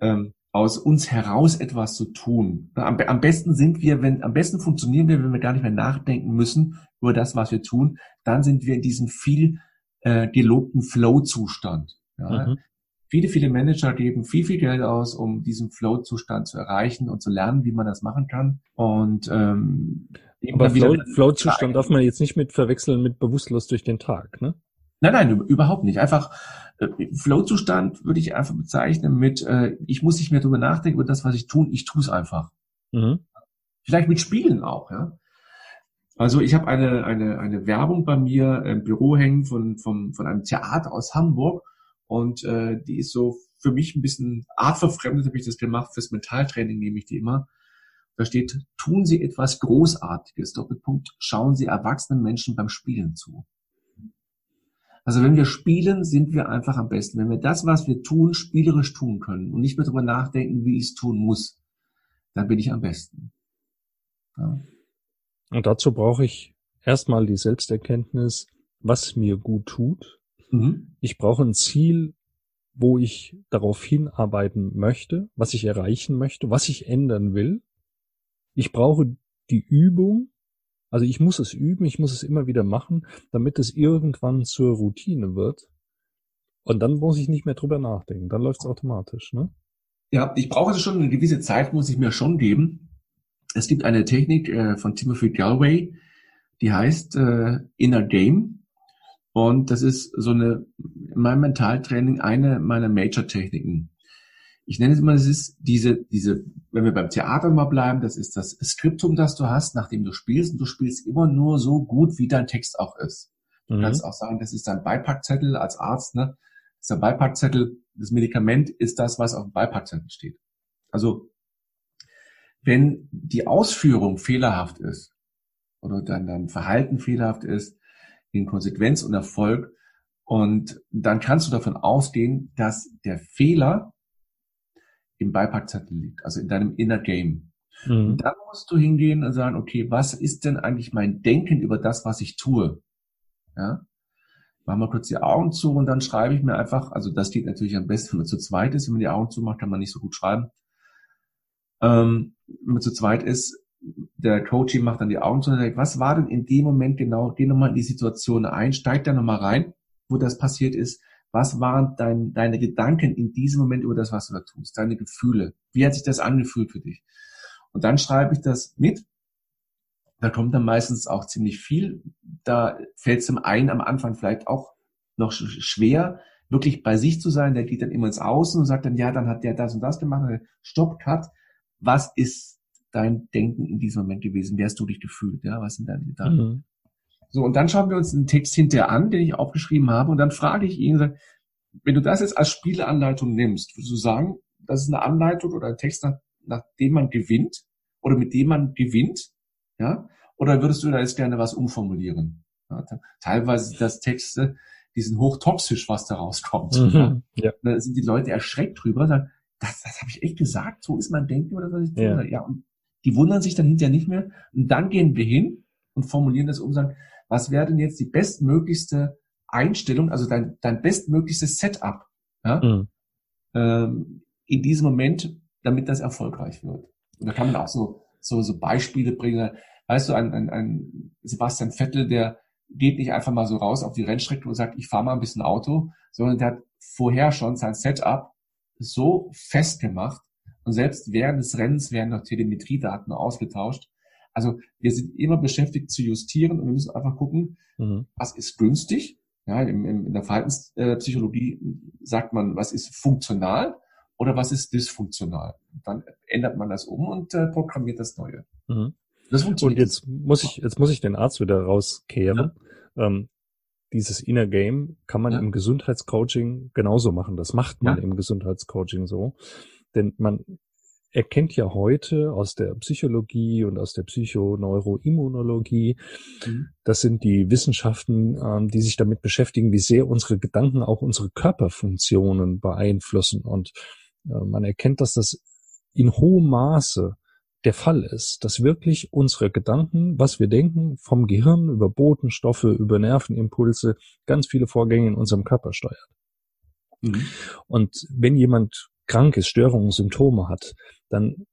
ähm, aus uns heraus etwas zu tun. Am, am, besten sind wir, wenn, am besten funktionieren wir, wenn wir gar nicht mehr nachdenken müssen über das, was wir tun. Dann sind wir in diesem viel äh, gelobten Flow-Zustand. Ja. Mhm. Viele, viele Manager geben viel, viel Geld aus, um diesen Flow-Zustand zu erreichen und zu lernen, wie man das machen kann. Und ähm, aber Flow-Zustand Flow darf man jetzt nicht mit verwechseln mit bewusstlos durch den Tag, ne? Nein, nein, überhaupt nicht. Einfach äh, Flow-Zustand würde ich einfach bezeichnen mit, äh, ich muss nicht mehr drüber nachdenken über das, was ich tue, ich tue es einfach. Mhm. Vielleicht mit Spielen auch, ja. Also ich habe eine, eine, eine Werbung bei mir im Büro hängen von, von, von einem Theater aus Hamburg und äh, die ist so für mich ein bisschen artverfremdet, habe ich das gemacht, fürs Mentaltraining nehme ich die immer. Da steht, tun Sie etwas Großartiges, Doppelpunkt, schauen Sie erwachsenen Menschen beim Spielen zu. Also wenn wir spielen, sind wir einfach am besten. Wenn wir das, was wir tun, spielerisch tun können und nicht mehr darüber nachdenken, wie ich es tun muss, dann bin ich am besten. Ja. Und dazu brauche ich erstmal die Selbsterkenntnis, was mir gut tut. Mhm. Ich brauche ein Ziel, wo ich darauf hinarbeiten möchte, was ich erreichen möchte, was ich ändern will. Ich brauche die Übung, also ich muss es üben, ich muss es immer wieder machen, damit es irgendwann zur Routine wird. Und dann muss ich nicht mehr drüber nachdenken. Dann läuft es automatisch, ne? Ja, ich brauche es schon eine gewisse Zeit, muss ich mir schon geben. Es gibt eine Technik äh, von Timothy Galway, die heißt äh, Inner Game. Und das ist so eine, in meinem Mentaltraining eine meiner Major-Techniken. Ich nenne es immer, das ist diese, diese, wenn wir beim Theater mal bleiben, das ist das Skriptum, das du hast, nachdem du spielst. Und du spielst immer nur so gut, wie dein Text auch ist. Du mhm. kannst auch sagen, das ist dein Beipackzettel als Arzt, ne? Das ist der Beipackzettel. Das Medikament ist das, was auf dem Beipackzettel steht. Also wenn die Ausführung fehlerhaft ist oder dann dein Verhalten fehlerhaft ist, in Konsequenz und Erfolg, und dann kannst du davon ausgehen, dass der Fehler im Beipackzettel liegt, also in deinem Inner Game. Mhm. Dann musst du hingehen und sagen, okay, was ist denn eigentlich mein Denken über das, was ich tue? Ja? Machen wir kurz die Augen zu und dann schreibe ich mir einfach, also das geht natürlich am besten, wenn man zu zweit ist. Wenn man die Augen zumacht, kann man nicht so gut schreiben. Ähm, wenn man zu zweit ist, der Coach macht dann die Augen zu und sagt, was war denn in dem Moment genau, geh nochmal in die Situation ein, steig da nochmal rein, wo das passiert ist. Was waren dein, deine Gedanken in diesem Moment über das, was du da tust, deine Gefühle? Wie hat sich das angefühlt für dich? Und dann schreibe ich das mit. Da kommt dann meistens auch ziemlich viel. Da fällt es dem einen am Anfang vielleicht auch noch schwer, wirklich bei sich zu sein. Der geht dann immer ins Außen und sagt dann, ja, dann hat der das und das gemacht. Stopp, cut was ist dein Denken in diesem Moment gewesen? Wie hast du dich gefühlt? Ja, was sind deine Gedanken? Mhm. So, und dann schauen wir uns einen Text hinterher an, den ich aufgeschrieben habe, und dann frage ich ihn, wenn du das jetzt als Spieleanleitung nimmst, würdest du sagen, das ist eine Anleitung oder ein Text, nach, nach dem man gewinnt oder mit dem man gewinnt, ja? Oder würdest du da jetzt gerne was umformulieren? Ja, teilweise sind das Texte, die sind hochtoxisch, was da rauskommt. Mhm, ja. Da sind die Leute erschreckt drüber, sagen, das, das habe ich echt gesagt, so ist mein Denken oder was ich tue. Ja. ja, und die wundern sich dann hinterher nicht mehr. Und dann gehen wir hin und formulieren das um, sagen, was wäre denn jetzt die bestmöglichste Einstellung, also dein, dein bestmöglichstes Setup, ja, mhm. ähm, in diesem Moment, damit das erfolgreich wird. Und da kann man auch so, so, so Beispiele bringen. Weißt du, ein, ein, ein Sebastian Vettel, der geht nicht einfach mal so raus auf die Rennstrecke und sagt, ich fahre mal ein bisschen Auto, sondern der hat vorher schon sein Setup so festgemacht und selbst während des Rennens werden noch Telemetriedaten ausgetauscht. Also wir sind immer beschäftigt zu justieren und wir müssen einfach gucken, mhm. was ist günstig. Ja, im, im, in der Verhaltenspsychologie sagt man, was ist funktional oder was ist dysfunktional. Dann ändert man das um und äh, programmiert das Neue. Mhm. Das und jetzt muss ich jetzt muss ich den Arzt wieder rauskehren. Ja. Ähm, dieses Inner Game kann man ja. im Gesundheitscoaching genauso machen. Das macht man ja. im Gesundheitscoaching so. Denn man erkennt ja heute aus der Psychologie und aus der Psychoneuroimmunologie, mhm. das sind die Wissenschaften, ähm, die sich damit beschäftigen, wie sehr unsere Gedanken auch unsere Körperfunktionen beeinflussen. Und äh, man erkennt, dass das in hohem Maße der Fall ist, dass wirklich unsere Gedanken, was wir denken, vom Gehirn über Botenstoffe, über Nervenimpulse, ganz viele Vorgänge in unserem Körper steuert. Mhm. Und wenn jemand krank ist, Störungen, Symptome hat, dann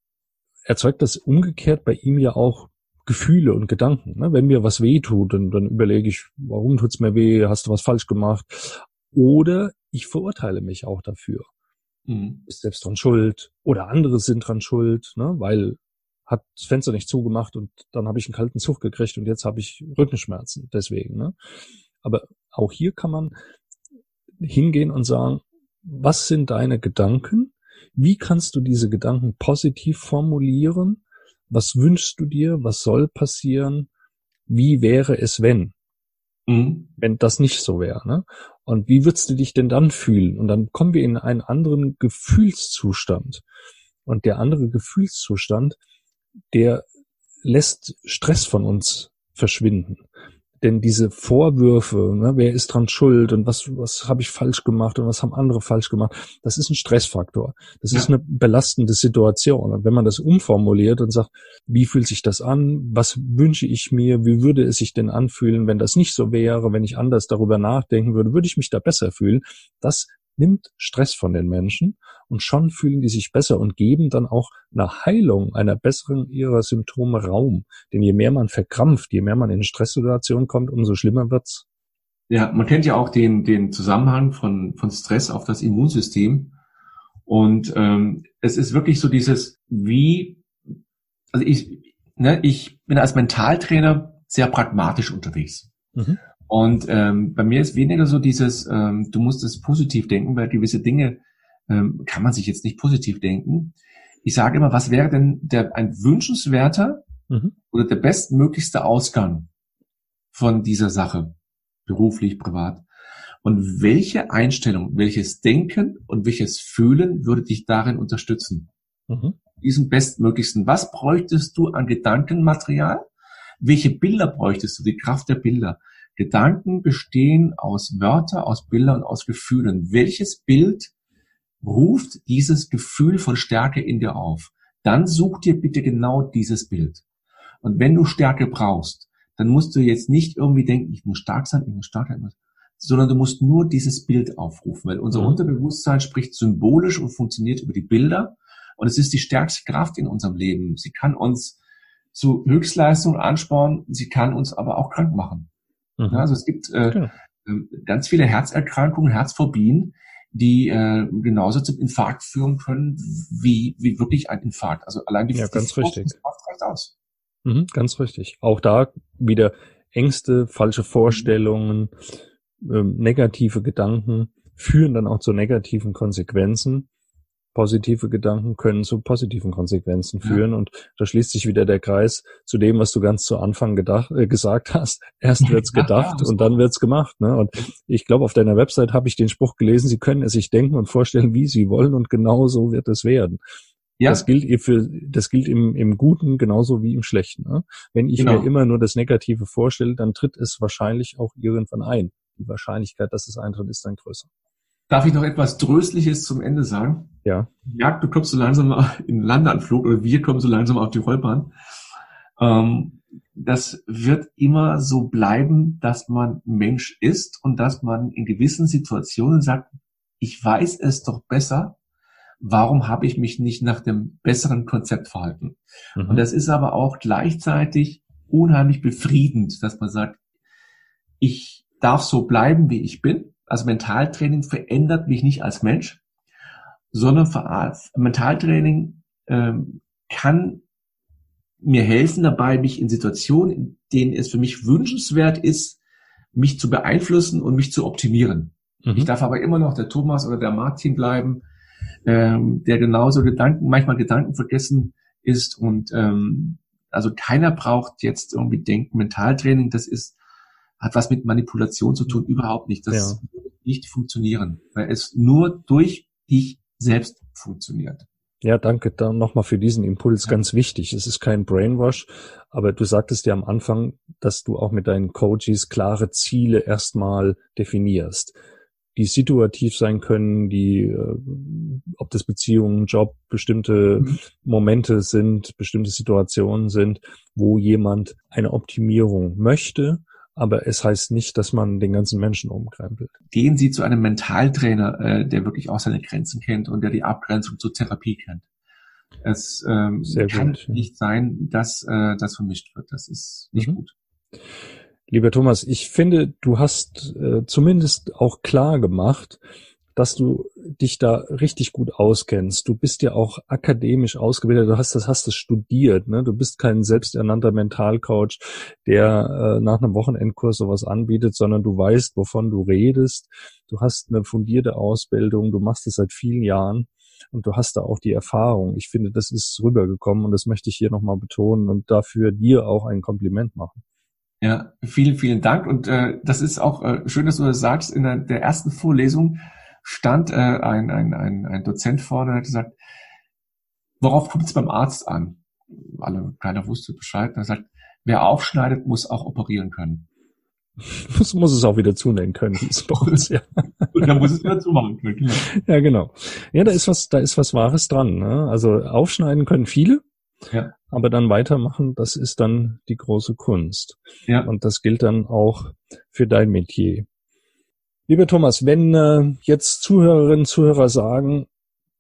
erzeugt das umgekehrt bei ihm ja auch Gefühle und Gedanken. Ne? Wenn mir was weh tut, dann, dann überlege ich, warum tut's mir weh, hast du was falsch gemacht? Oder ich verurteile mich auch dafür. Mhm. Ist selbst dran schuld oder andere sind dran schuld, ne? weil hat das Fenster nicht zugemacht und dann habe ich einen kalten Zug gekriegt und jetzt habe ich Rückenschmerzen deswegen. Ne? Aber auch hier kann man hingehen und sagen, was sind deine Gedanken? Wie kannst du diese Gedanken positiv formulieren? Was wünschst du dir? Was soll passieren? Wie wäre es, wenn? Mhm. Wenn das nicht so wäre. Ne? Und wie würdest du dich denn dann fühlen? Und dann kommen wir in einen anderen Gefühlszustand. Und der andere Gefühlszustand, der lässt Stress von uns verschwinden. Denn diese Vorwürfe, ne, wer ist dran schuld und was, was habe ich falsch gemacht und was haben andere falsch gemacht, das ist ein Stressfaktor. Das ja. ist eine belastende Situation. Und wenn man das umformuliert und sagt, wie fühlt sich das an, was wünsche ich mir, wie würde es sich denn anfühlen, wenn das nicht so wäre, wenn ich anders darüber nachdenken würde, würde ich mich da besser fühlen, das nimmt Stress von den Menschen und schon fühlen die sich besser und geben dann auch nach Heilung einer besseren ihrer Symptome Raum. Denn je mehr man verkrampft, je mehr man in Stresssituationen kommt, umso schlimmer wird's. Ja, man kennt ja auch den, den Zusammenhang von, von Stress auf das Immunsystem. Und ähm, es ist wirklich so dieses, wie, also ich, ne, ich bin als Mentaltrainer sehr pragmatisch unterwegs. Mhm. Und ähm, bei mir ist weniger so dieses, ähm, du musst es positiv denken, weil gewisse Dinge ähm, kann man sich jetzt nicht positiv denken. Ich sage immer, was wäre denn der, ein wünschenswerter mhm. oder der bestmöglichste Ausgang von dieser Sache, beruflich, privat? Und welche Einstellung, welches Denken und welches Fühlen würde dich darin unterstützen? Mhm. Diesen bestmöglichsten. Was bräuchtest du an Gedankenmaterial? Welche Bilder bräuchtest du? Die Kraft der Bilder. Gedanken bestehen aus Wörter, aus Bildern und aus Gefühlen. Welches Bild ruft dieses Gefühl von Stärke in dir auf? Dann such dir bitte genau dieses Bild. Und wenn du Stärke brauchst, dann musst du jetzt nicht irgendwie denken, ich muss stark sein, ich muss stark sein, sondern du musst nur dieses Bild aufrufen, weil unser mhm. Unterbewusstsein spricht symbolisch und funktioniert über die Bilder. Und es ist die stärkste Kraft in unserem Leben. Sie kann uns zu Höchstleistungen anspornen, sie kann uns aber auch krank machen. Mhm. also es gibt äh, genau. Ähm, ganz viele Herzerkrankungen, Herzphobien, die äh, genauso zum Infarkt führen können wie, wie wirklich ein Infarkt. Also allein die, ja, ganz die richtig. reicht aus. Mhm, ganz richtig. Auch da wieder Ängste, falsche Vorstellungen, ähm, negative Gedanken führen dann auch zu negativen Konsequenzen positive Gedanken können zu positiven Konsequenzen führen. Ja. Und da schließt sich wieder der Kreis zu dem, was du ganz zu Anfang gedacht, äh, gesagt hast. Erst wird's gedacht ja, und dann wird's gemacht. Ne? Und ich glaube, auf deiner Website habe ich den Spruch gelesen, Sie können es sich denken und vorstellen, wie Sie wollen und genau so wird es werden. Ja. Das gilt für, das gilt im, im Guten genauso wie im Schlechten. Ne? Wenn ich genau. mir immer nur das Negative vorstelle, dann tritt es wahrscheinlich auch irgendwann ein. Die Wahrscheinlichkeit, dass es eintritt, ist dann größer. Darf ich noch etwas Tröstliches zum Ende sagen? Ja. Ja, du kommst so langsam in den Landeanflug oder wir kommen so langsam auf die Rollbahn. Ähm, das wird immer so bleiben, dass man Mensch ist und dass man in gewissen Situationen sagt, ich weiß es doch besser, warum habe ich mich nicht nach dem besseren Konzept verhalten? Mhm. Und das ist aber auch gleichzeitig unheimlich befriedend, dass man sagt, ich darf so bleiben, wie ich bin also Mentaltraining verändert mich nicht als Mensch, sondern Mentaltraining ähm, kann mir helfen dabei, mich in Situationen, in denen es für mich wünschenswert ist, mich zu beeinflussen und mich zu optimieren. Mhm. Ich darf aber immer noch der Thomas oder der Martin bleiben, ähm, der genauso Gedanken, manchmal Gedanken vergessen ist und ähm, also keiner braucht jetzt irgendwie Denken, Mentaltraining, das ist hat was mit Manipulation zu tun, überhaupt nicht. Das ja. wird nicht funktionieren, weil es nur durch dich selbst funktioniert. Ja, danke dann nochmal für diesen Impuls. Ja. Ganz wichtig. Es ist kein Brainwash, aber du sagtest ja am Anfang, dass du auch mit deinen Coaches klare Ziele erstmal definierst, die situativ sein können, die, äh, ob das Beziehungen, Job, bestimmte mhm. Momente sind, bestimmte Situationen sind, wo jemand eine Optimierung möchte aber es heißt nicht, dass man den ganzen Menschen umkrempelt. Gehen Sie zu einem Mentaltrainer, äh, der wirklich auch seine Grenzen kennt und der die Abgrenzung zur Therapie kennt. Es ähm, kann gut, nicht sein, dass äh, das vermischt wird. Das ist nicht mhm. gut. Lieber Thomas, ich finde, du hast äh, zumindest auch klar gemacht, dass du dich da richtig gut auskennst. Du bist ja auch akademisch ausgebildet, du hast das, hast das studiert, ne? Du bist kein selbsternannter Mentalcoach, der äh, nach einem Wochenendkurs sowas anbietet, sondern du weißt, wovon du redest. Du hast eine fundierte Ausbildung, du machst es seit vielen Jahren und du hast da auch die Erfahrung. Ich finde, das ist rübergekommen und das möchte ich hier nochmal betonen und dafür dir auch ein Kompliment machen. Ja, vielen, vielen Dank. Und äh, das ist auch äh, schön, dass du das sagst. In der, der ersten Vorlesung stand äh, ein, ein, ein, ein Dozent vorne und hat gesagt, worauf kommt es beim Arzt an? Alle, keiner wusste Bescheid. Er sagt, wer aufschneidet, muss auch operieren können. muss, muss es auch wieder zunehmen können, hieß bei uns, ja. Und dann muss es wieder zumachen können, genau. Ja, genau. Ja, da ist was, da ist was Wahres dran. Ne? Also aufschneiden können viele, ja. aber dann weitermachen, das ist dann die große Kunst. Ja. Und das gilt dann auch für dein Metier. Lieber Thomas, wenn äh, jetzt Zuhörerinnen, Zuhörer sagen,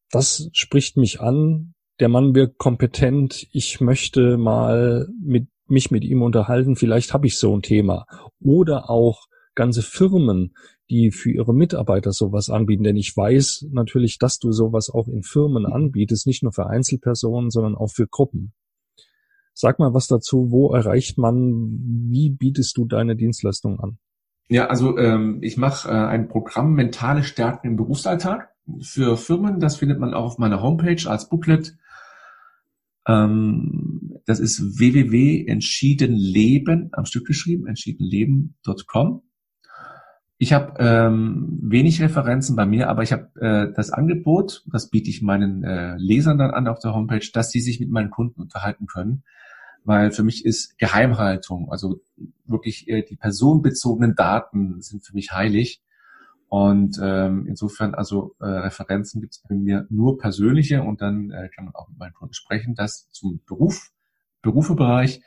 das spricht mich an, der Mann wirkt kompetent, ich möchte mal mit, mich mit ihm unterhalten, vielleicht habe ich so ein Thema. Oder auch ganze Firmen, die für ihre Mitarbeiter sowas anbieten. Denn ich weiß natürlich, dass du sowas auch in Firmen anbietest, nicht nur für Einzelpersonen, sondern auch für Gruppen. Sag mal was dazu, wo erreicht man, wie bietest du deine Dienstleistung an? Ja, also ähm, ich mache äh, ein Programm Mentale Stärken im Berufsalltag für Firmen. Das findet man auch auf meiner Homepage als Booklet. Ähm, das ist www.entschiedenleben, am Stück geschrieben, entschiedenleben.com. Ich habe ähm, wenig Referenzen bei mir, aber ich habe äh, das Angebot, das biete ich meinen äh, Lesern dann an auf der Homepage, dass sie sich mit meinen Kunden unterhalten können weil für mich ist Geheimhaltung, also wirklich äh, die personenbezogenen Daten sind für mich heilig. Und ähm, insofern, also äh, Referenzen gibt es bei mir nur persönliche und dann äh, kann man auch mit meinen Kunden sprechen. Das zum Beruf, Berufebereich.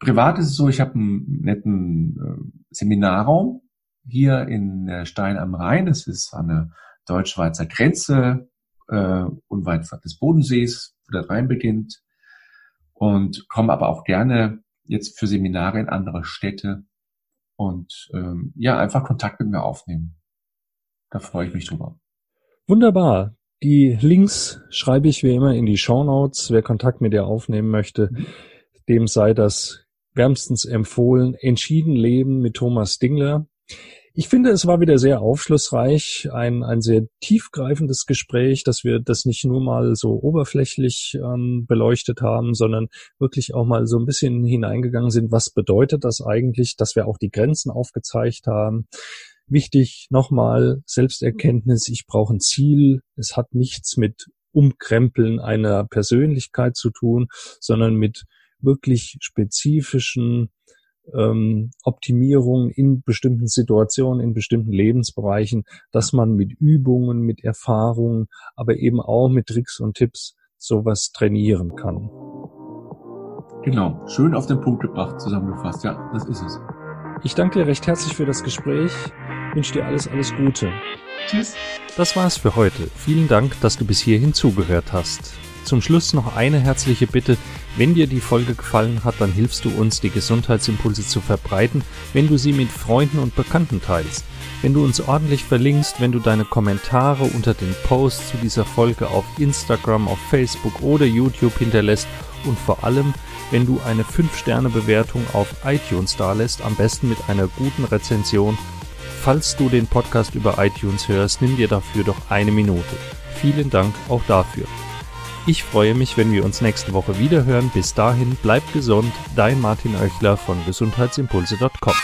Privat ist es so, ich habe einen netten äh, Seminarraum hier in äh, Stein am Rhein. Das ist an der deutsch-schweizer Grenze, äh, unweit des Bodensees, wo der Rhein beginnt und komme aber auch gerne jetzt für Seminare in andere Städte und ähm, ja, einfach Kontakt mit mir aufnehmen. Da freue ich mich drüber. Wunderbar. Die Links schreibe ich wie immer in die Show Notes. Wer Kontakt mit dir aufnehmen möchte, dem sei das wärmstens empfohlen. Entschieden leben mit Thomas Dingler. Ich finde, es war wieder sehr aufschlussreich, ein, ein sehr tiefgreifendes Gespräch, dass wir das nicht nur mal so oberflächlich ähm, beleuchtet haben, sondern wirklich auch mal so ein bisschen hineingegangen sind, was bedeutet das eigentlich, dass wir auch die Grenzen aufgezeigt haben. Wichtig nochmal, Selbsterkenntnis, ich brauche ein Ziel. Es hat nichts mit Umkrempeln einer Persönlichkeit zu tun, sondern mit wirklich spezifischen ähm, Optimierung in bestimmten Situationen, in bestimmten Lebensbereichen, dass man mit Übungen, mit Erfahrungen, aber eben auch mit Tricks und Tipps sowas trainieren kann. Genau, schön auf den Punkt gebracht, zusammengefasst. Ja, das ist es. Ich danke dir recht herzlich für das Gespräch, wünsche dir alles, alles Gute. Tschüss. Das war's für heute. Vielen Dank, dass du bis hierhin zugehört hast. Zum Schluss noch eine herzliche Bitte. Wenn dir die Folge gefallen hat, dann hilfst du uns, die Gesundheitsimpulse zu verbreiten, wenn du sie mit Freunden und Bekannten teilst. Wenn du uns ordentlich verlinkst, wenn du deine Kommentare unter den Posts zu dieser Folge auf Instagram, auf Facebook oder YouTube hinterlässt und vor allem, wenn du eine 5-Sterne-Bewertung auf iTunes dalässt, am besten mit einer guten Rezension. Falls du den Podcast über iTunes hörst, nimm dir dafür doch eine Minute. Vielen Dank auch dafür. Ich freue mich, wenn wir uns nächste Woche wieder hören. Bis dahin, bleibt gesund. Dein Martin Oechler von gesundheitsimpulse.com.